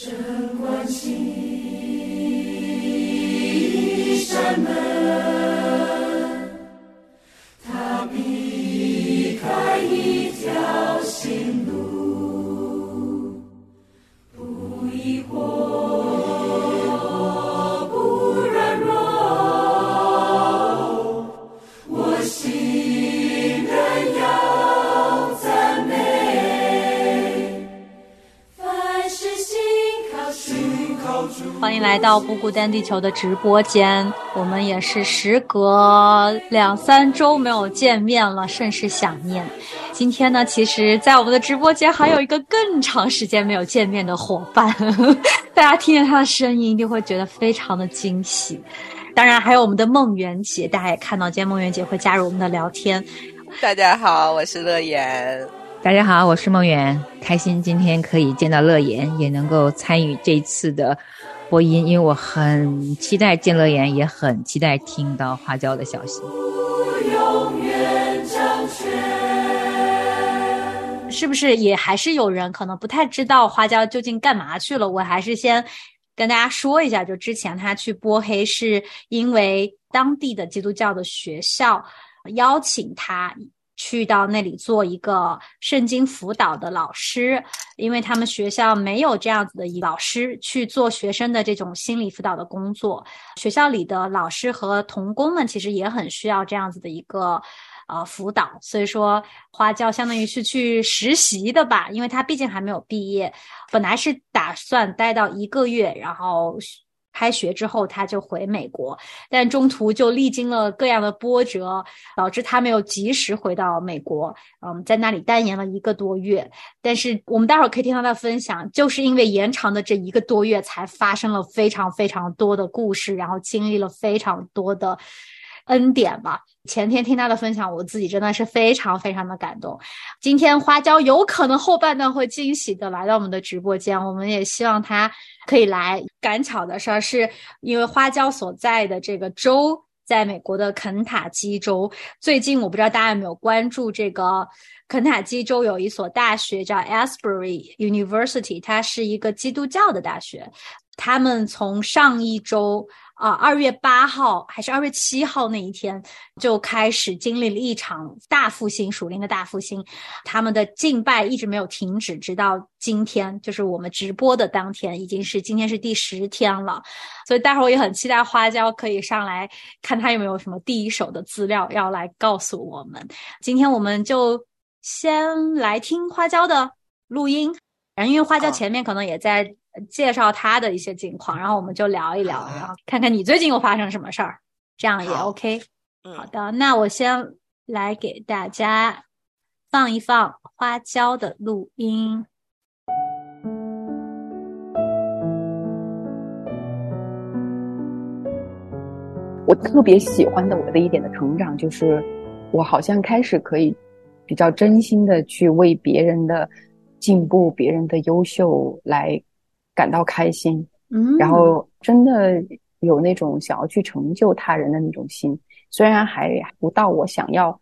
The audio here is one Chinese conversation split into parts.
神关起一扇门来到不孤单地球的直播间，我们也是时隔两三周没有见面了，甚是想念。今天呢，其实，在我们的直播间还有一个更长时间没有见面的伙伴，大家听见他的声音一定会觉得非常的惊喜。当然，还有我们的梦圆姐，大家也看到今天梦圆姐会加入我们的聊天。大家好，我是乐言。大家好，我是梦圆，开心今天可以见到乐言，也能够参与这次的。播音，因为我很期待见乐言，也很期待听到花椒的消息。是不是也还是有人可能不太知道花椒究竟干嘛去了？我还是先跟大家说一下，就之前他去波黑是因为当地的基督教的学校邀请他。去到那里做一个圣经辅导的老师，因为他们学校没有这样子的老师去做学生的这种心理辅导的工作。学校里的老师和童工们其实也很需要这样子的一个呃辅导，所以说花教相当于是去实习的吧，因为他毕竟还没有毕业，本来是打算待到一个月，然后。开学之后，他就回美国，但中途就历经了各样的波折，导致他没有及时回到美国。嗯，在那里待延了一个多月。但是我们待会儿可以听到他的分享，就是因为延长的这一个多月，才发生了非常非常多的故事，然后经历了非常多的恩典吧。前天听他的分享，我自己真的是非常非常的感动。今天花椒有可能后半段会惊喜的来到我们的直播间，我们也希望他可以来。赶巧的事儿是因为花椒所在的这个州在美国的肯塔基州，最近我不知道大家有没有关注这个肯塔基州有一所大学叫 Asbury University，它是一个基督教的大学，他们从上一周。啊，二月八号还是二月七号那一天就开始经历了一场大复兴，属灵的大复兴。他们的敬拜一直没有停止，直到今天，就是我们直播的当天，已经是今天是第十天了。所以待会儿我也很期待花椒可以上来看他有没有什么第一手的资料要来告诉我们。今天我们就先来听花椒的录音，然后因为花椒前面可能也在。介绍他的一些近况，然后我们就聊一聊，然后看看你最近又发生什么事儿，这样也 OK。好的，那我先来给大家放一放花椒的录音。我特别喜欢的我的一点的成长，就是我好像开始可以比较真心的去为别人的进步、别人的优秀来。感到开心，嗯，然后真的有那种想要去成就他人的那种心，虽然还不到我想要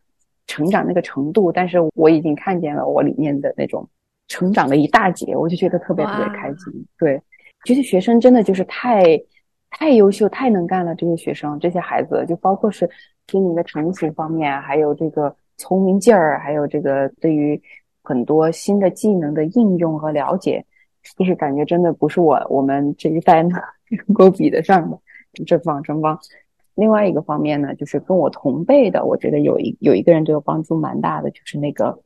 成长那个程度，但是我已经看见了我里面的那种成长的一大截，我就觉得特别特别开心。对，这些学生真的就是太太优秀、太能干了。这些学生、这些孩子，就包括是心灵的成熟方面，还有这个聪明劲儿，还有这个对于很多新的技能的应用和了解。就是感觉真的不是我我们这一代能够 比得上的，真棒真棒。另外一个方面呢，就是跟我同辈的，我觉得有一有一个人对我帮助蛮大的，就是那个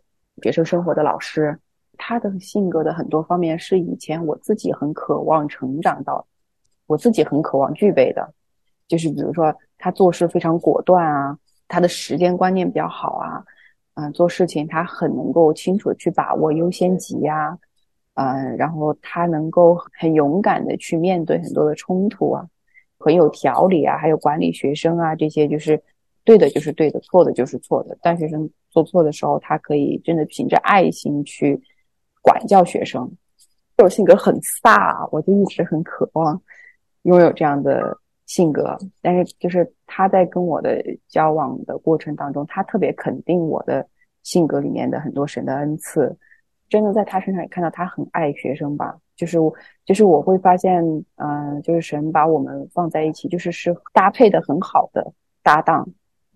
学生生活的老师，他的性格的很多方面是以前我自己很渴望成长到，我自己很渴望具备的，就是比如说他做事非常果断啊，他的时间观念比较好啊，嗯，做事情他很能够清楚去把握优先级呀。嗯，然后他能够很勇敢的去面对很多的冲突啊，很有条理啊，还有管理学生啊，这些就是对的，就是对的，错的就是错的。当学生做错的时候，他可以真的凭着爱心去管教学生。这种性格很飒，我就一直很渴望拥有这样的性格。但是就是他在跟我的交往的过程当中，他特别肯定我的性格里面的很多神的恩赐。真的在他身上也看到他很爱学生吧。就是我，就是我会发现，嗯、就是神把我们放在一起，就是是搭配的很好的搭档。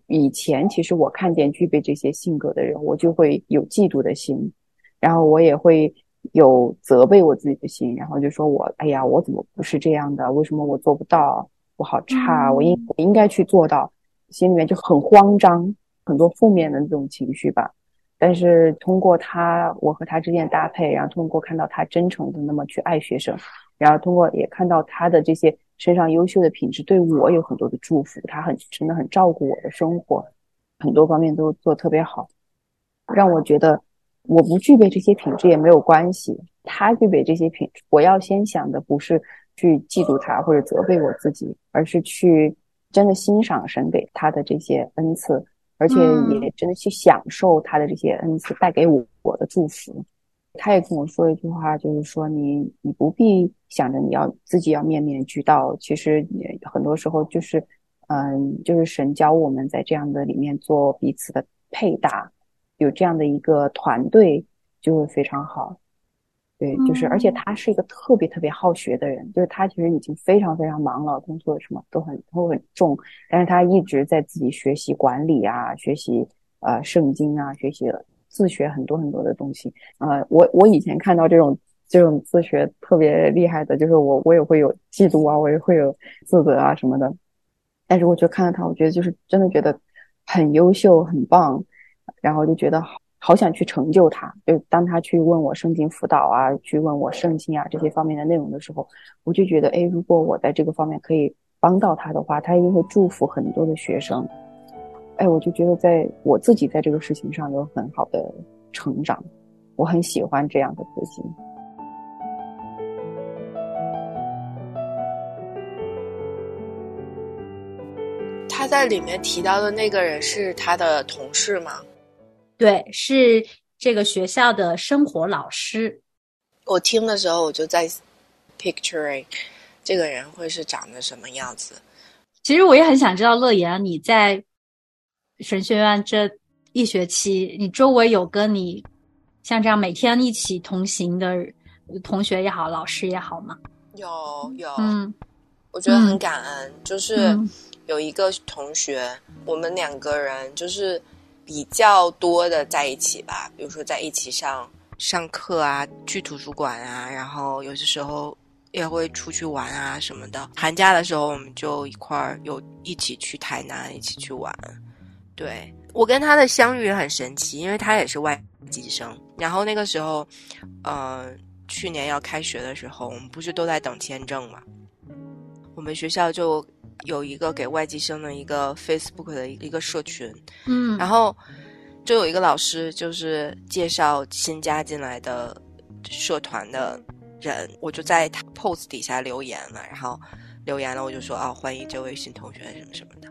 以前其实我看见具备这些性格的人，我就会有嫉妒的心，然后我也会有责备我自己的心，然后就说我，哎呀，我怎么不是这样的？为什么我做不到？我好差，我应我应该去做到，心里面就很慌张，很多负面的这种情绪吧。但是通过他，我和他之间的搭配，然后通过看到他真诚的那么去爱学生，然后通过也看到他的这些身上优秀的品质，对我有很多的祝福。他很真的很照顾我的生活，很多方面都做特别好，让我觉得我不具备这些品质也没有关系。他具备这些品质，我要先想的不是去嫉妒他或者责备我自己，而是去真的欣赏神给他的这些恩赐。而且也真的去享受他的这些恩赐带给我我的祝福。他也跟我说一句话，就是说你你不必想着你要自己要面面俱到，其实很多时候就是嗯，就是神教我们在这样的里面做彼此的配搭，有这样的一个团队就会非常好。对，就是，而且他是一个特别特别好学的人，就是他其实已经非常非常忙了，工作什么都很都很重，但是他一直在自己学习管理啊，学习呃圣经啊，学习自学很多很多的东西。呃，我我以前看到这种这种自学特别厉害的，就是我我也会有嫉妒啊，我也会有自责啊什么的。但是我就看到他，我觉得就是真的觉得很优秀，很棒，然后就觉得好。好想去成就他，就当他去问我圣经辅导啊，去问我圣经啊这些方面的内容的时候，我就觉得，哎，如果我在这个方面可以帮到他的话，他一定会祝福很多的学生。哎，我就觉得在我自己在这个事情上有很好的成长，我很喜欢这样的自己。他在里面提到的那个人是他的同事吗？对，是这个学校的生活老师。我听的时候，我就在 picturing 这个人会是长得什么样子。其实我也很想知道，乐言你在神学院这一学期，你周围有跟你像这样每天一起同行的同学也好，老师也好吗？有有，嗯，我觉得很感恩，就是嗯有一个同学，我们两个人就是。比较多的在一起吧，比如说在一起上上课啊，去图书馆啊，然后有些时候也会出去玩啊什么的。寒假的时候，我们就一块儿有一起去台南，一起去玩。对我跟他的相遇很神奇，因为他也是外籍生。然后那个时候，呃，去年要开学的时候，我们不是都在等签证嘛？我们学校就。有一个给外籍生的一个 Facebook 的一个社群，嗯，然后就有一个老师就是介绍新加进来的社团的人，我就在他 post 底下留言了，然后留言了，我就说啊，欢迎这位新同学什么什么的，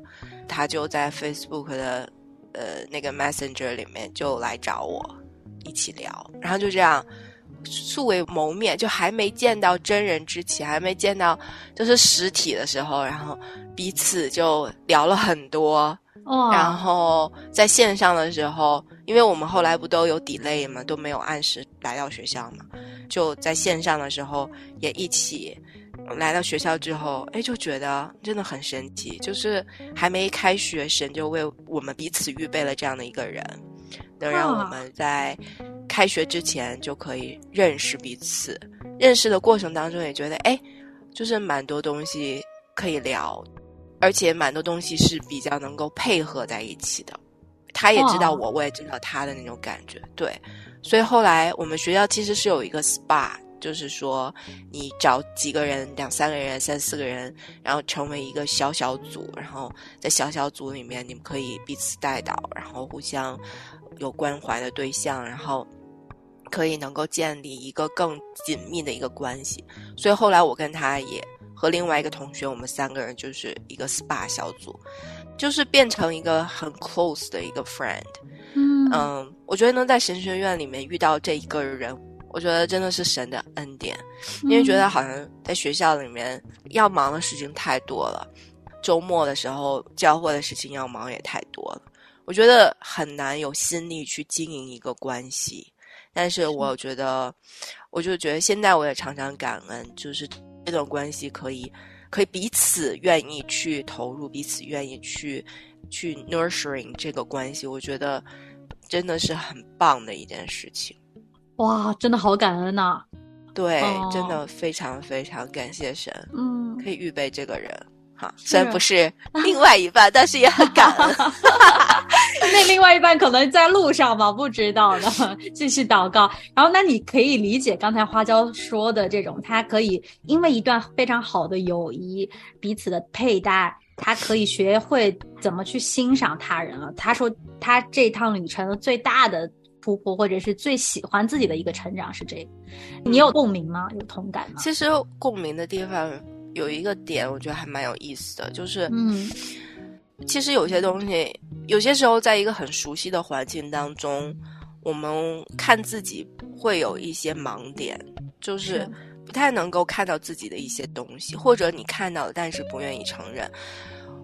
他就在 Facebook 的呃那个 Messenger 里面就来找我一起聊，然后就这样。素未谋面，就还没见到真人之前，还没见到就是实体的时候，然后彼此就聊了很多。哦，然后在线上的时候，因为我们后来不都有 delay 嘛，都没有按时来到学校嘛，就在线上的时候也一起来到学校之后，哎，就觉得真的很神奇，就是还没开学，神就为我们彼此预备了这样的一个人。能让我们在开学之前就可以认识彼此，认识的过程当中也觉得，哎，就是蛮多东西可以聊，而且蛮多东西是比较能够配合在一起的。他也知道我，我也知道他的那种感觉，对。所以后来我们学校其实是有一个 SPA，就是说你找几个人，两三个人、三四个人，然后成为一个小小组，然后在小小组里面你们可以彼此带导，然后互相。有关怀的对象，然后可以能够建立一个更紧密的一个关系。所以后来我跟他也和另外一个同学，我们三个人就是一个 SPA 小组，就是变成一个很 close 的一个 friend。嗯嗯，我觉得能在神学院里面遇到这一个人，我觉得真的是神的恩典，因为觉得好像在学校里面要忙的事情太多了，周末的时候教会的事情要忙也太多了。我觉得很难有心力去经营一个关系，但是我觉得，我就觉得现在我也常常感恩，就是这段关系可以可以彼此愿意去投入，彼此愿意去去 nurturing 这个关系，我觉得真的是很棒的一件事情。哇，真的好感恩呐、对，哦真的非常非常感谢神，嗯，可以预备这个人。哈，虽然不是 另外一半，但是也很感恩。那另外一半可能在路上吧，不知道的，继续祷告。然后，那你可以理解刚才花椒说的这种，他可以因为一段非常好的友谊，彼此的佩戴，他可以学会怎么去欣赏他人了。他说，他这趟旅程最大的突破，或者是最喜欢自己的一个成长是这个。你有共鸣吗？有同感吗？其实共鸣的地方有一个点，我觉得还蛮有意思的，就是嗯其实有些东西，有些时候在一个很熟悉的环境当中，我们看自己会有一些盲点，就是是不太能够看到自己的一些东西，或者你看到了，但是不愿意承认。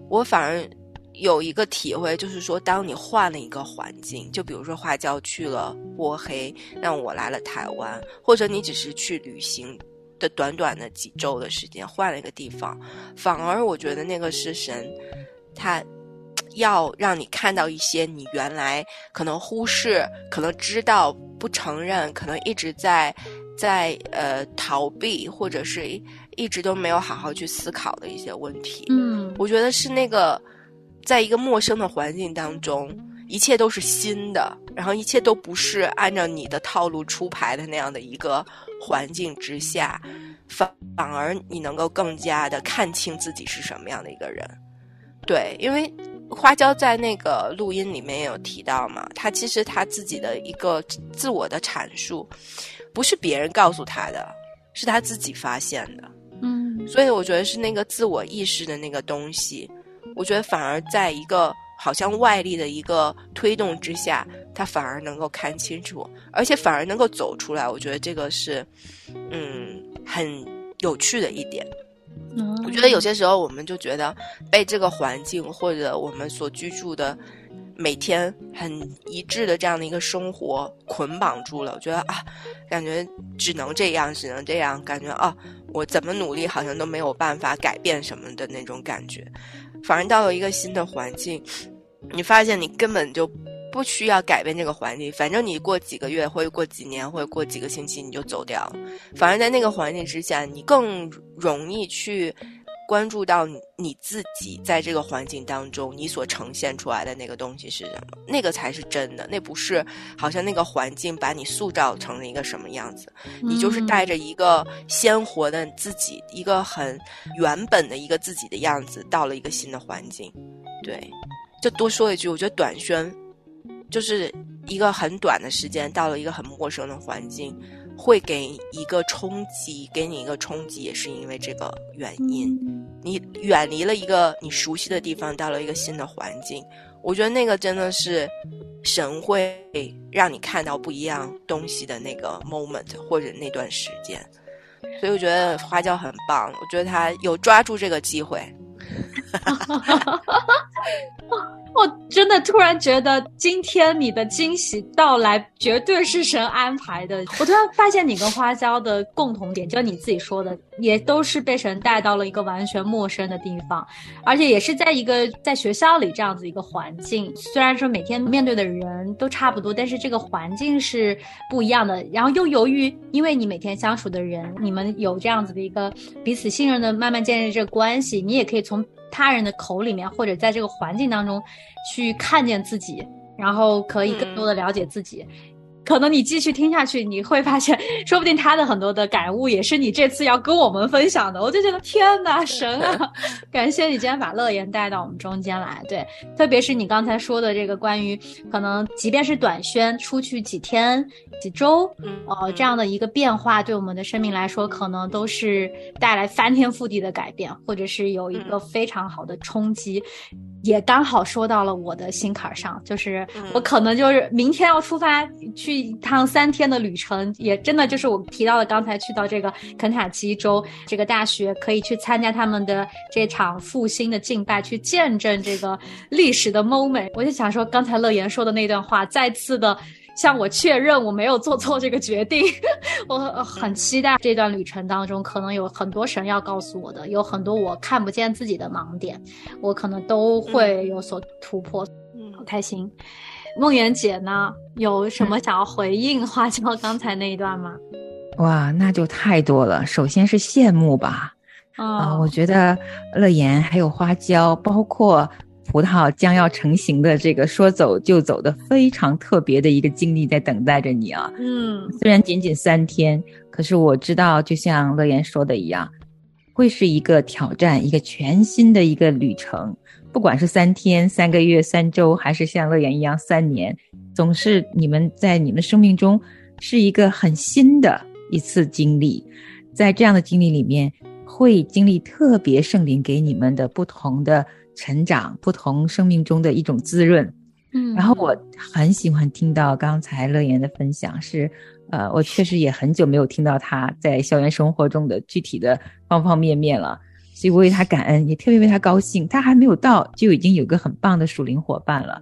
我反而有一个体会，就是说，当你换了一个环境，就比如说花椒去了波黑，让我来了台湾，或者你只是去旅行的短短的几周的时间，换了一个地方，反而我觉得那个是神，他要让你看到一些你原来可能忽视、可能知道不承认、可能一直在在呃逃避，或者是一一直都没有好好去思考的一些问题。嗯我觉得是那个，在一个陌生的环境当中，一切都是新的，然后一切都不是按照你的套路出牌的那样的一个环境之下，反反而你能够更加的看清自己是什么样的一个人。对，因为花椒在那个录音里面也有提到嘛，他其实他自己的一个自我的阐述，不是别人告诉他的，是他自己发现的。嗯所以我觉得是那个自我意识的那个东西，我觉得反而在一个好像外力的一个推动之下，他反而能够看清楚，而且反而能够走出来。我觉得这个是，嗯，很有趣的一点。我觉得有些时候我们就觉得被这个环境或者我们所居住的每天很一致的这样的一个生活捆绑住了。我觉得啊，感觉只能这样，只能这样，感觉啊，我怎么努力好像都没有办法改变什么的那种感觉。反而到了一个新的环境，你发现你根本就不需要改变这个环境，反正你过几个月或者过几年或者过几个星期你就走掉。反而在那个环境之下，你更容易去关注到你你自己在这个环境当中你所呈现出来的那个东西是什么，那个才是真的，那不是好像那个环境把你塑造成了一个什么样子，你就是带着一个鲜活的自己，一个很原本的一个自己的样子，到了一个新的环境。对，就多说一句，我觉得短宣就是一个很短的时间，到了一个很陌生的环境，会给一个冲击，给你一个冲击，也是因为这个原因。你远离了一个你熟悉的地方，到了一个新的环境，我觉得那个真的是神会让你看到不一样东西的那个 moment 或者那段时间。所以我觉得花椒很棒，我觉得他有抓住这个机会。我真的突然觉得今天你的惊喜到来绝对是神安排的。我突然发现你跟花椒的共同点，就你自己说的，也都是被神带到了一个完全陌生的地方，而且也是在一个在学校里这样子一个环境。虽然说每天面对的人都差不多，但是这个环境是不一样的。然后又由于因为你每天相处的人，你们有这样子的一个彼此信任的慢慢建立这个关系，你也可以从他人的口里面，或者在这个环境当中去看见自己，然后可以更多的了解自己。可能你继续听下去，你会发现，说不定他的很多的感悟也是你这次要跟我们分享的。我就觉得天哪，神啊！感谢你今天把乐言带到我们中间来。对，特别是你刚才说的这个关于可能即便是短宣出去几天、几周，嗯呃，这样的一个变化，对我们的生命来说，可能都是带来翻天覆地的改变，或者是有一个非常好的冲击。也刚好说到了我的心坎上，就是我可能就是明天要出发去一趟三天的旅程，也真的就是我提到了刚才去到这个肯塔基州这个大学，可以去参加他们的这场复兴的敬拜，去见证这个历史的 moment。我就想说，刚才乐言说的那段话，再次的。向我确认我没有做错这个决定。我很期待这段旅程当中，可能有很多神要告诉我的，有很多我看不见自己的盲点，我可能都会有所突破。嗯，好开心。梦圆姐呢，有什么想要回应花椒刚才那一段吗？哇，那就太多了。首先是羡慕吧，啊，我觉得乐言还有花椒，包括葡萄将要成型的这个说走就走的非常特别的一个经历在等待着你啊。嗯，虽然仅仅三天，可是我知道，就像乐言说的一样，会是一个挑战，一个全新的一个旅程。不管是三天、三个月、三周，还是像乐言一样三年，总是你们在你们生命中是一个很新的一次经历。在这样的经历里面，会经历特别圣灵给你们的不同的成长，不同生命中的一种滋润。嗯，然后我很喜欢听到刚才乐言的分享，是呃，我确实也很久没有听到他在校园生活中的具体的方方面面了。所以我为他感恩，也特别为他高兴。他还没有到，就已经有个很棒的属灵伙伴了。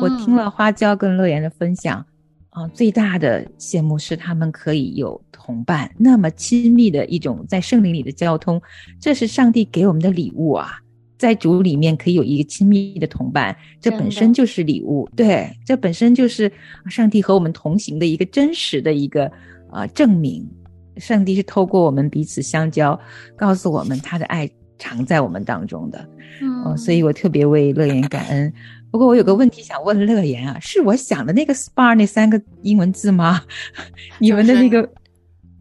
我听了花椒跟乐言的分享，啊，最大的羡慕是他们可以有同伴，那么亲密的一种在圣灵里的交通，这是上帝给我们的礼物啊！在主里面可以有一个亲密的同伴，这本身就是礼物。对，这本身就是上帝和我们同行的一个真实的一个呃证明。上帝是透过我们彼此相交，告诉我们他的爱。常在我们当中的，嗯，所以我特别为乐言感恩。不过我有个问题想问乐言啊，是我想的那个 SPA 那三个英文字吗？你们的那个，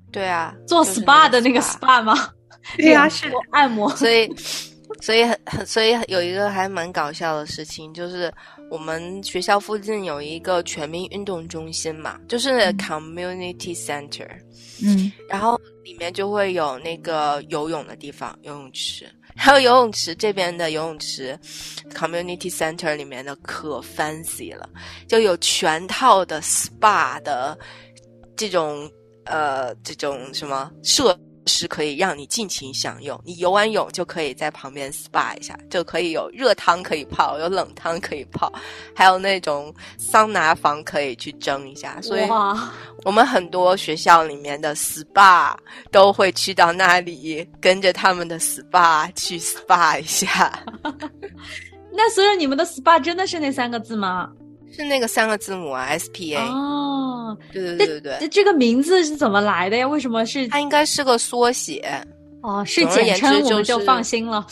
对啊，做 SPA 的那个 SPA 吗？对啊，是按摩。所以，所以很很，所以有一个还蛮搞笑的事情，就是我们学校附近有一个全民运动中心嘛，就是 Community Center，嗯，然后。里面就会有那个游泳的地方，游泳池。还有游泳池这边的游泳池，community center 里面的可 fancy 了，就有全套的 spa 的这种呃这种什么设。是可以让你尽情享用，你游完泳就可以在旁边 SPA 一下，就可以有热汤可以泡，有冷汤可以泡，还有那种桑拿房可以去蒸一下。所以，我们很多学校里面的 SPA 都会去到那里，跟着他们的 SPA 去 SPA 一下。那所以你们的 SPA 真的是那三个字吗？是那个三个字母啊，S P A。哦，对对对对对，这个名字是怎么来的呀？为什么是？它应该是个缩写。哦，是简称，我们就放心了。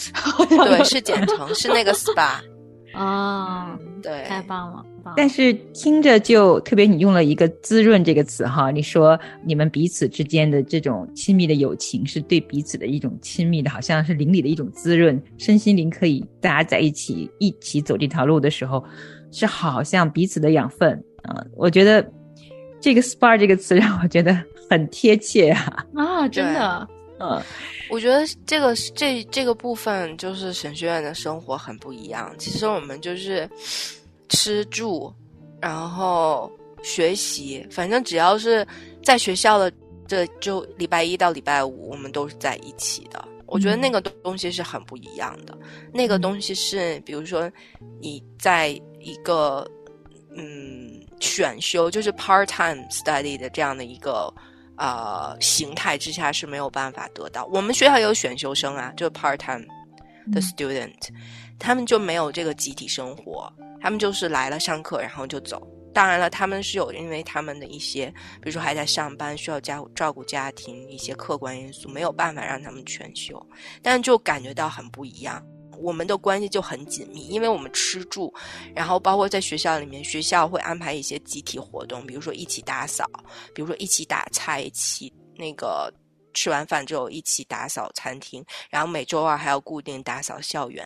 对，是简称，是那个 SPA。哦，对，太棒了。但是听着就特别，你用了一个“滋润”这个词哈，你说你们彼此之间的这种亲密的友情，是对彼此的一种亲密的，好像是邻里的一种滋润，身心灵可以大家在一起一起走这条路的时候。是好像彼此的养分啊，我觉得这个 “spar” 这个词让我觉得很贴切啊啊，真的，嗯，我觉得这个这这个部分就是神学院的生活很不一样。其实我们就是吃住，然后学习，反正只要是在学校的，这就礼拜一到礼拜五，我们都是在一起的。我觉得那个东西是很不一样的，那个东西是，比如说你在。一个嗯，选修就是 part time study 的这样的一个呃形态之下是没有办法得到。我们学校有选修生啊，就是 part time 的 student，他们就没有这个集体生活，他们就是来了上课然后就走。当然了，他们是有因为他们的一些，比如说还在上班，需要家照顾家庭一些客观因素，没有办法让他们全休，但就感觉到很不一样。我们的关系就很紧密，因为我们吃住，然后包括在学校里面，学校会安排一些集体活动，比如说一起打扫，比如说一起打菜，一起那个吃完饭之后一起打扫餐厅，然后每周二还要固定打扫校园，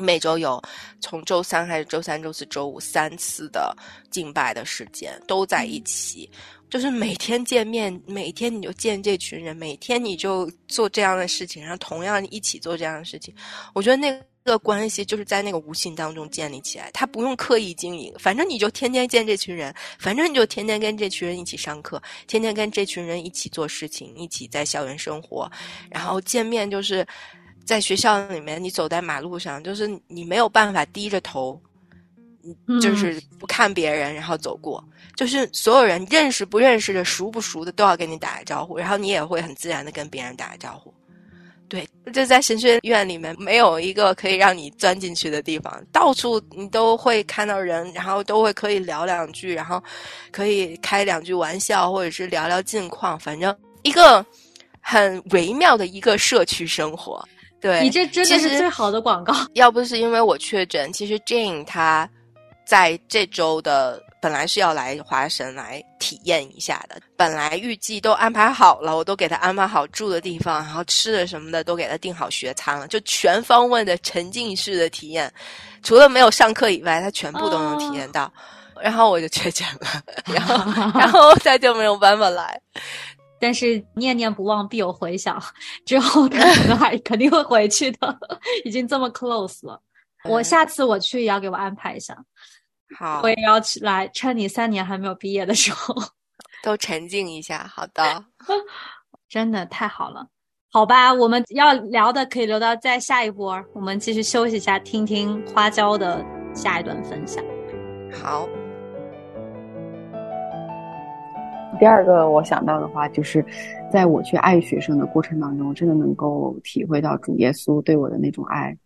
每周有从周三还是周三、周四周五三次的敬拜的时间都在一起。就是每天见面，每天你就见这群人，每天你就做这样的事情，然后同样一起做这样的事情。我觉得那个关系就是在那个无形当中建立起来，他不用刻意经营，反正你就天天见这群人，反正你就天天跟这群人一起上课，天天跟这群人一起做事情，一起在校园生活，然后见面就是在学校里面，你走在马路上，就是你没有办法低着头。就是不看别人，然后走过，就是所有人认识不认识的、熟不熟的都要跟你打个招呼，然后你也会很自然的跟别人打个招呼。对，就在神学院里面，没有一个可以让你钻进去的地方，到处你都会看到人，然后都会可以聊两句，然后可以开两句玩笑，或者是聊聊近况，反正一个很微妙的一个社区生活。对你这真的是最好的广告。要不是因为我确诊，其实 Jane 他在这周的本来是要来华神来体验一下的，本来预计都安排好了，我都给他安排好住的地方，然后吃的什么的都给他订好学餐了，就全方位的沉浸式的体验，除了没有上课以外，他全部都能体验到。然后我就确诊了，然后 然后他就没有办法来。但是念念不忘必有回响，之后他可能 还肯定会回去的，已经这么 close 了。我下次我去也要给我安排一下，好，我也要去来，趁你三年还没有毕业的时候，都沉浸一下。好的，真的太好了，好吧，我们要聊的可以留到再下一波，我们继续休息一下，听听花椒的下一段分享。好。第二个我想到的话，就是在我去爱学生的过程当中，真的能够体会到主耶稣对我的那种爱。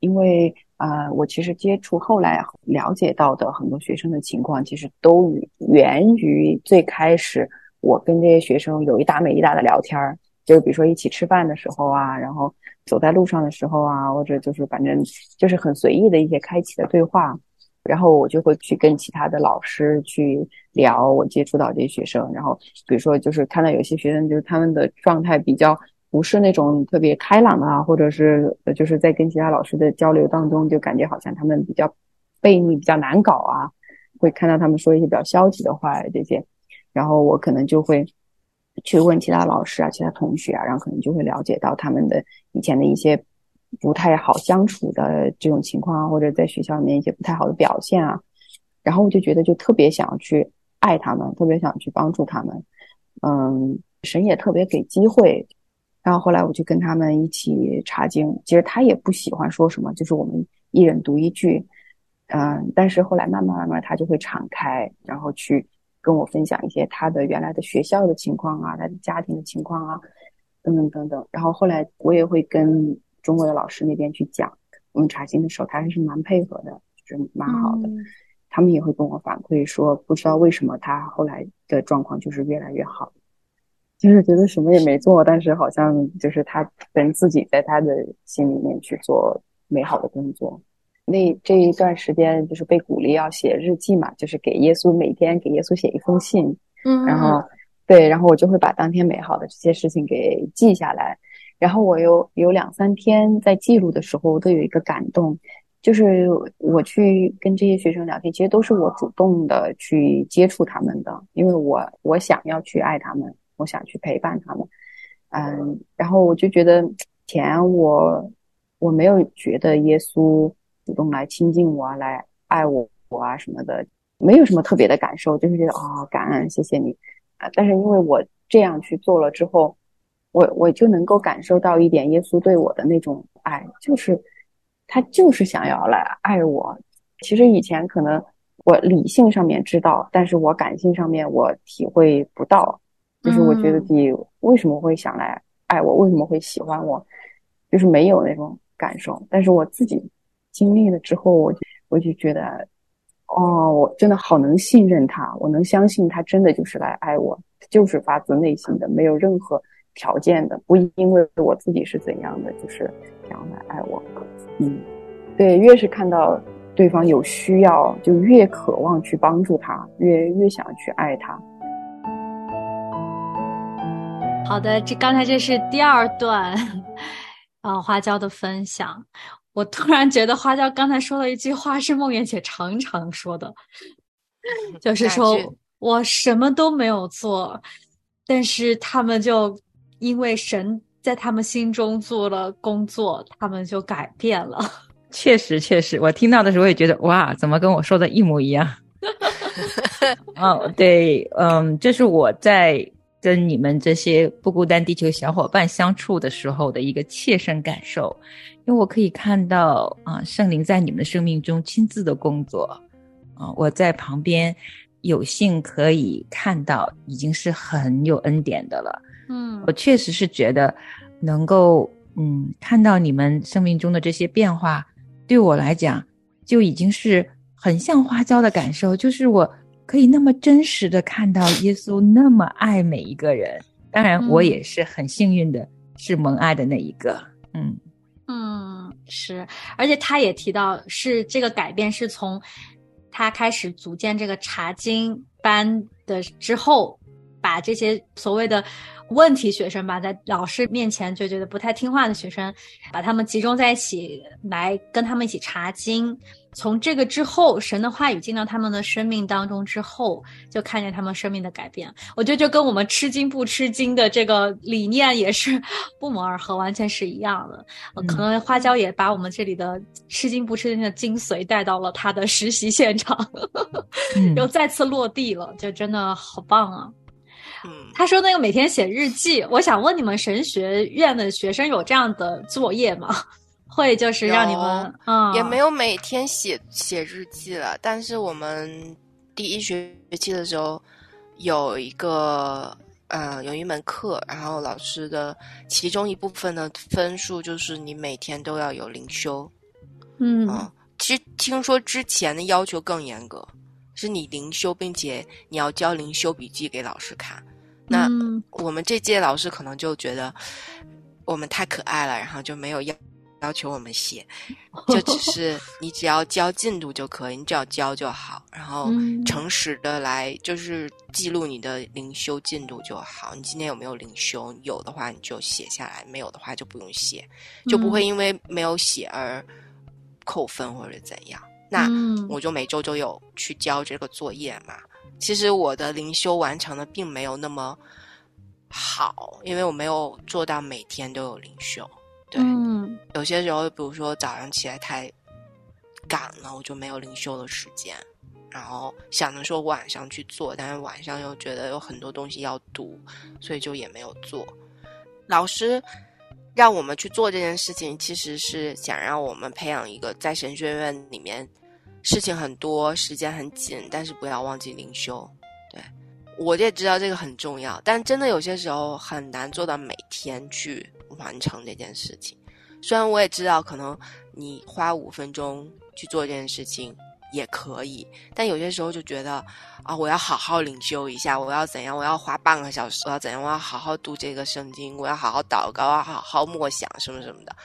因为啊，我其实接触后来了解到的很多学生的情况，其实都源于最开始我跟这些学生有一搭没一搭的聊天儿，就比如说一起吃饭的时候啊，然后走在路上的时候啊，或者就是反正就是很随意的一些开启的对话。然后我就会去跟其他的老师去聊我接触到这些学生，然后比如说就是看到有些学生就是他们的状态比较不是那种特别开朗啊，或者是就是在跟其他老师的交流当中就感觉好像他们比较背逆、比较难搞啊，会看到他们说一些比较消极的话这些，然后我可能就会去问其他老师啊、其他同学啊，然后可能就会了解到他们的以前的一些。不太好相处的这种情况，或者在学校里面一些不太好的表现啊，然后我就觉得就特别想去爱他们，特别想去帮助他们。嗯，神也特别给机会。然后后来我就跟他们一起查经，其实他也不喜欢说什么，就是我们一人读一句。嗯，但是后来慢慢慢慢他就会敞开，然后去跟我分享一些他的原来的学校的情况啊，他的家庭的情况啊，等等等等。然后后来我也会跟。中国的老师那边去讲，我们查经的时候，他还是蛮配合的，就是蛮好的。他们也会跟我反馈说，不知道为什么他后来的状况就是越来越好，就是觉得什么也没做，但是好像就是他跟自己在他的心里面去做美好的工作。那这一段时间就是被鼓励要写日记嘛，就是给耶稣每天给耶稣写一封信，嗯，然后对，然后我就会把当天美好的这些事情给记下来。然后我有有两三天在记录的时候，我都有一个感动，就是我去跟这些学生聊天，其实都是我主动的去接触他们的，因为我我想要去爱他们，我想去陪伴他们，嗯，然后我就觉得前我我没有觉得耶稣主动来亲近我，来爱我我啊什么的，没有什么特别的感受，就是觉得啊感恩谢谢你啊，但是因为我这样去做了之后。我我就能够感受到一点耶稣对我的那种爱，就是他就是想要来爱我。其实以前可能我理性上面知道，但是我感性上面我体会不到。就是我觉得你为什么会想来爱我，为什么会喜欢我，就是没有那种感受。但是我自己经历了之后，我就我就觉得，哦，我真的好能信任他，我能相信他真的就是来爱我，就是发自内心的，没有任何。条件的，不因为我自己是怎样的，就是想要来爱我。嗯，对，越是看到对方有需要，就越渴望去帮助他，越越想去爱他。好的，这刚才这是第二段啊，花椒的分享。我突然觉得花椒刚才说了一句话，是梦圆姐常常说的，就是说我什么都没有做，但是他们就。因为神在他们心中做了工作，他们就改变了。确实，确实，我听到的时候也觉得，哇，怎么跟我说的一模一样？哦，对，嗯，这是我在跟你们这些不孤单地球小伙伴相处的时候的一个切身感受，因为我可以看到啊，圣灵在你们的生命中亲自的工作，啊，我在旁边有幸可以看到，已经是很有恩典的了。嗯，我确实是觉得能够嗯看到你们生命中的这些变化，对我来讲就已经是很像花椒的感受，就是我可以那么真实的看到耶稣那么爱每一个人。当然，我也是很幸运的，是蒙爱的那一个。嗯嗯，是，而且他也提到，是这个改变是从他开始组建这个查经班的之后，把这些所谓的。问题学生吧，在老师面前就觉得不太听话的学生，把他们集中在一起，来跟他们一起查经。从这个之后，神的话语进到他们的生命当中之后，就看见他们生命的改变。我觉得就跟我们吃惊不吃惊的这个理念也是不谋而合，完全是一样的。可能花椒也把我们这里的吃惊不吃惊的精髓带到了他的实习现场，又再次落地了，就真的好棒啊！他说：“那个每天写日记，我想问你们神学院的学生有这样的作业吗？会就是让你们嗯，也没有每天写写日记了。但是我们第一学期的时候有一个呃有一门课，然后老师的其中一部分的分数就是你每天都要有灵修。嗯，其实听说之前的要求更严格，是你灵修，并且你要交灵修笔记给老师看。”那我们这届老师可能就觉得我们太可爱了，然后就没有要要求我们写，就只是你只要交进度就可以，你只要交就好，然后诚实的来就是记录你的灵修进度就好。你今天有没有灵修？有的话你就写下来，没有的话就不用写，就不会因为没有写而扣分或者怎样。那我就每周都有去交这个作业嘛。其实我的灵修完成的并没有那么好，因为我没有做到每天都有灵修。对，嗯有些时候，比如说早上起来太赶了，我就没有灵修的时间。然后想着说晚上去做，但是晚上又觉得有很多东西要读，所以就也没有做。老师让我们去做这件事情，其实是想让我们培养一个在神学院里面。事情很多，时间很紧，但是不要忘记灵修。对，我也知道这个很重要，但真的有些时候很难做到每天去完成这件事情。虽然我也知道，可能你花五分钟去做这件事情也可以，但有些时候就觉得啊，我要好好灵修一下，我要怎样？我要花半个小时，我要怎样？我要好好读这个圣经，我要好好祷告，要好好默想什么什么的。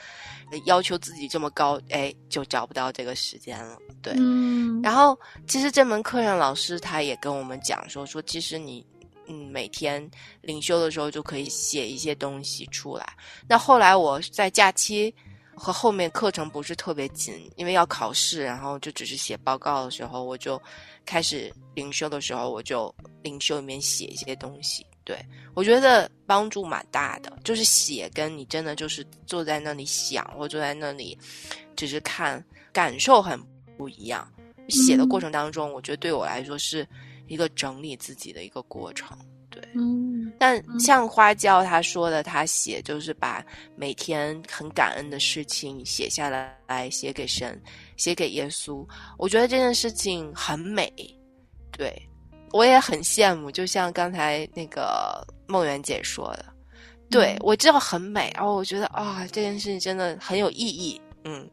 要求自己这么高，哎，就找不到这个时间了。对，嗯。然后，其实这门课上老师他也跟我们讲说，说其实你，嗯，每天领修的时候就可以写一些东西出来。那后来我在假期和后面课程不是特别紧，因为要考试，然后就只是写报告的时候，我就开始领修的时候，我就领修里面写一些东西。对，我觉得帮助蛮大的，就是写跟你真的就是坐在那里想，或坐在那里只是看，感受很不一样。写的过程当中，我觉得对我来说是一个整理自己的一个过程。对，嗯。但像花椒他说的，他写就是把每天很感恩的事情写下来，来写给神，写给耶稣。我觉得这件事情很美，对。我也很羡慕，就像刚才那个梦圆姐说的，对我知道很美，然后我觉得啊，这件事情真的很有意义，嗯，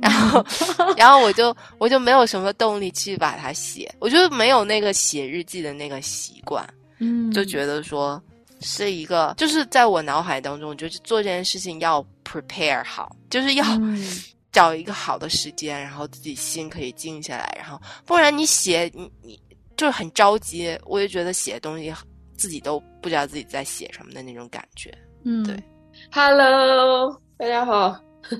然后，然后我就我就没有什么动力去把它写，我就没有那个写日记的那个习惯，嗯，就觉得说是一个，就是在我脑海当中，就是做这件事情要 prepare 好，就是要找一个好的时间，然后自己心可以静下来，然后不然你写你你。就是很着急，我也觉得写东西自己都不知道自己在写什么的那种感觉。嗯，对。Hello，大家好。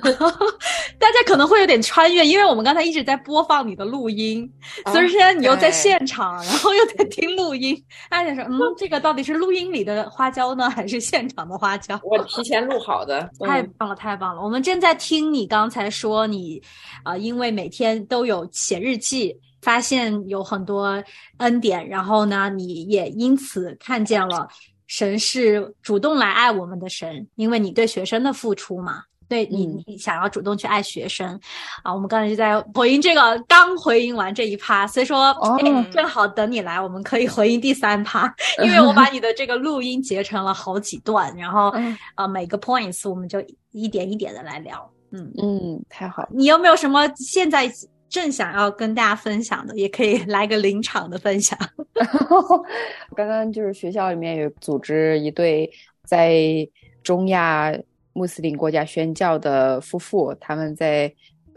大家可能会有点穿越，因为我们刚才一直在播放你的录音，所以现在你又在现场，然后又在听录音。大家说，嗯，这个到底是录音里的花椒呢，还是现场的花椒？我提前录好的。太棒了，太棒了！我们正在听你刚才说你，啊，因为每天都有写日记。发现有很多恩典，然后呢，你也因此看见了神是主动来爱我们的神，因为你对学生的付出嘛。对你，你想要主动去爱学生，啊，我们刚才就在回应这个，刚回应完这一趴，所以说正好等你来，我们可以回应第三趴，因为我把你的这个录音截成了好几段，然后 呃每个 points 我们就一点一点的来聊，嗯。嗯，太好，你有没有什么现在正想要跟大家分享的，也可以 来个临场的分享。刚刚就是学校里面有组织一对在中亚。穆斯林国家宣教的夫妇，他们在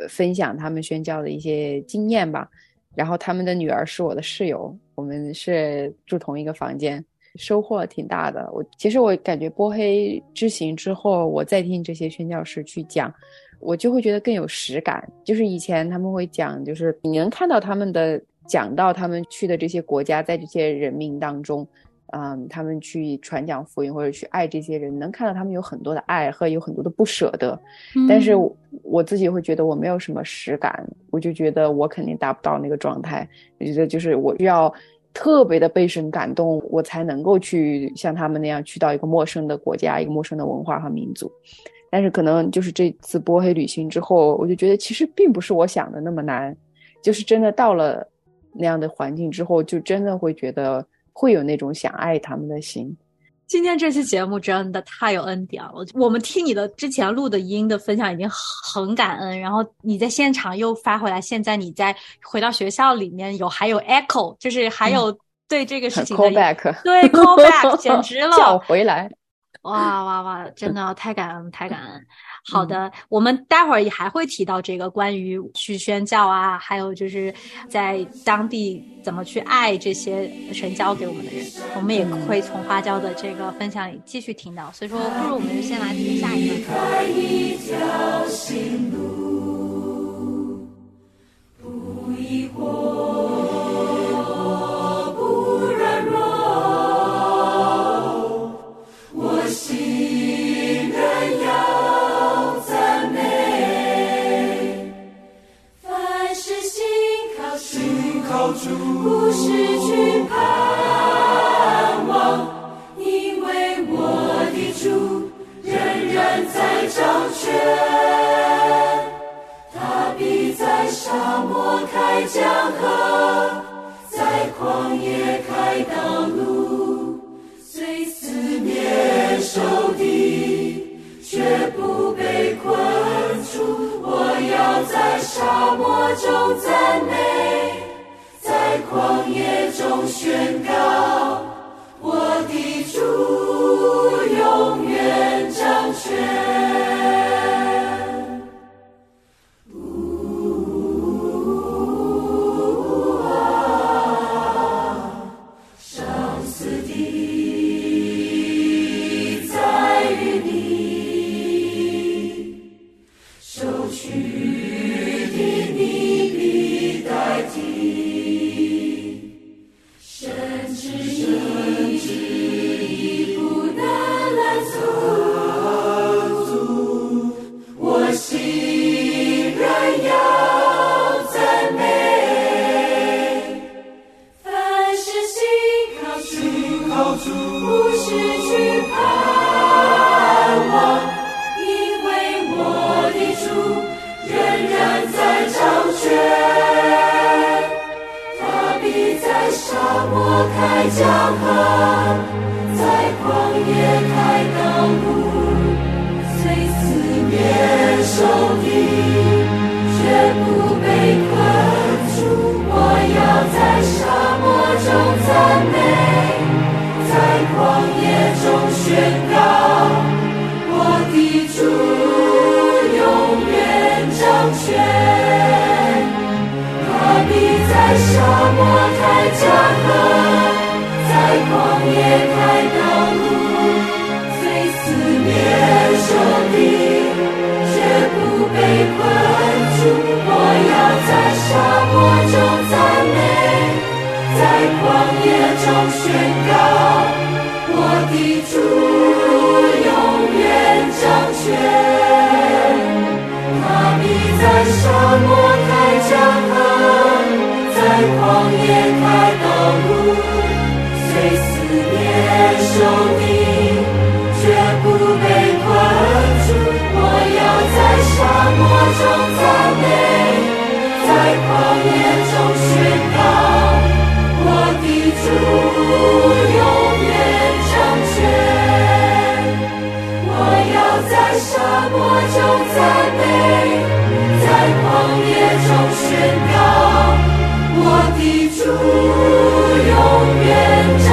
分享他们宣教的一些经验吧。然后他们的女儿是我的室友，我们是住同一个房间，收获挺大的。我其实我感觉波黑之行之后，我再听这些宣教师去讲，我就会觉得更有实感。就是以前他们会讲，就是你能看到他们的讲到他们去的这些国家，在这些人民当中。嗯，他们去传讲福音或者去爱这些人，能看到他们有很多的爱和有很多的不舍得。但是我自己会觉得我没有什么实感，我就觉得我肯定达不到那个状态。我觉得就是我需要特别的被神感动，我才能够去像他们那样去到一个陌生的国家、一个陌生的文化和民族。但是可能就是这次波黑旅行之后，我就觉得其实并不是我想的那么难，就是真的到了那样的环境之后，就真的会觉得。会有那种想爱他们的心。今天这期节目真的太有恩典了。我们听你的之前录的音的分享已经很感恩，然后你在现场又发回来，现在你在回到学校里面有还有 echo，就是还有对这个事情的 call back，对 call back，简直了，叫回来。哇哇哇！真的太感恩，太感恩。好的，我们待会儿也还会提到这个关于去宣教啊，还有就是在当地怎么去爱这些神教给我们的人，我们也会从花椒的这个分享里继续听到。所以说，不如我们就先来听下一个。不失去盼望，因为我的主仍然在掌权。他必在沙漠开江河，在旷野开道路，虽四面受敌，却不被困住。我要在沙漠中赞美。宣告，江河，在旷野开道路，虽思念兄弟，绝不被困住。我要在沙漠中赞美，在旷野中宣告，我的主永远掌权。我要在沙漠中赞美。在旷野中宣告我的主永远站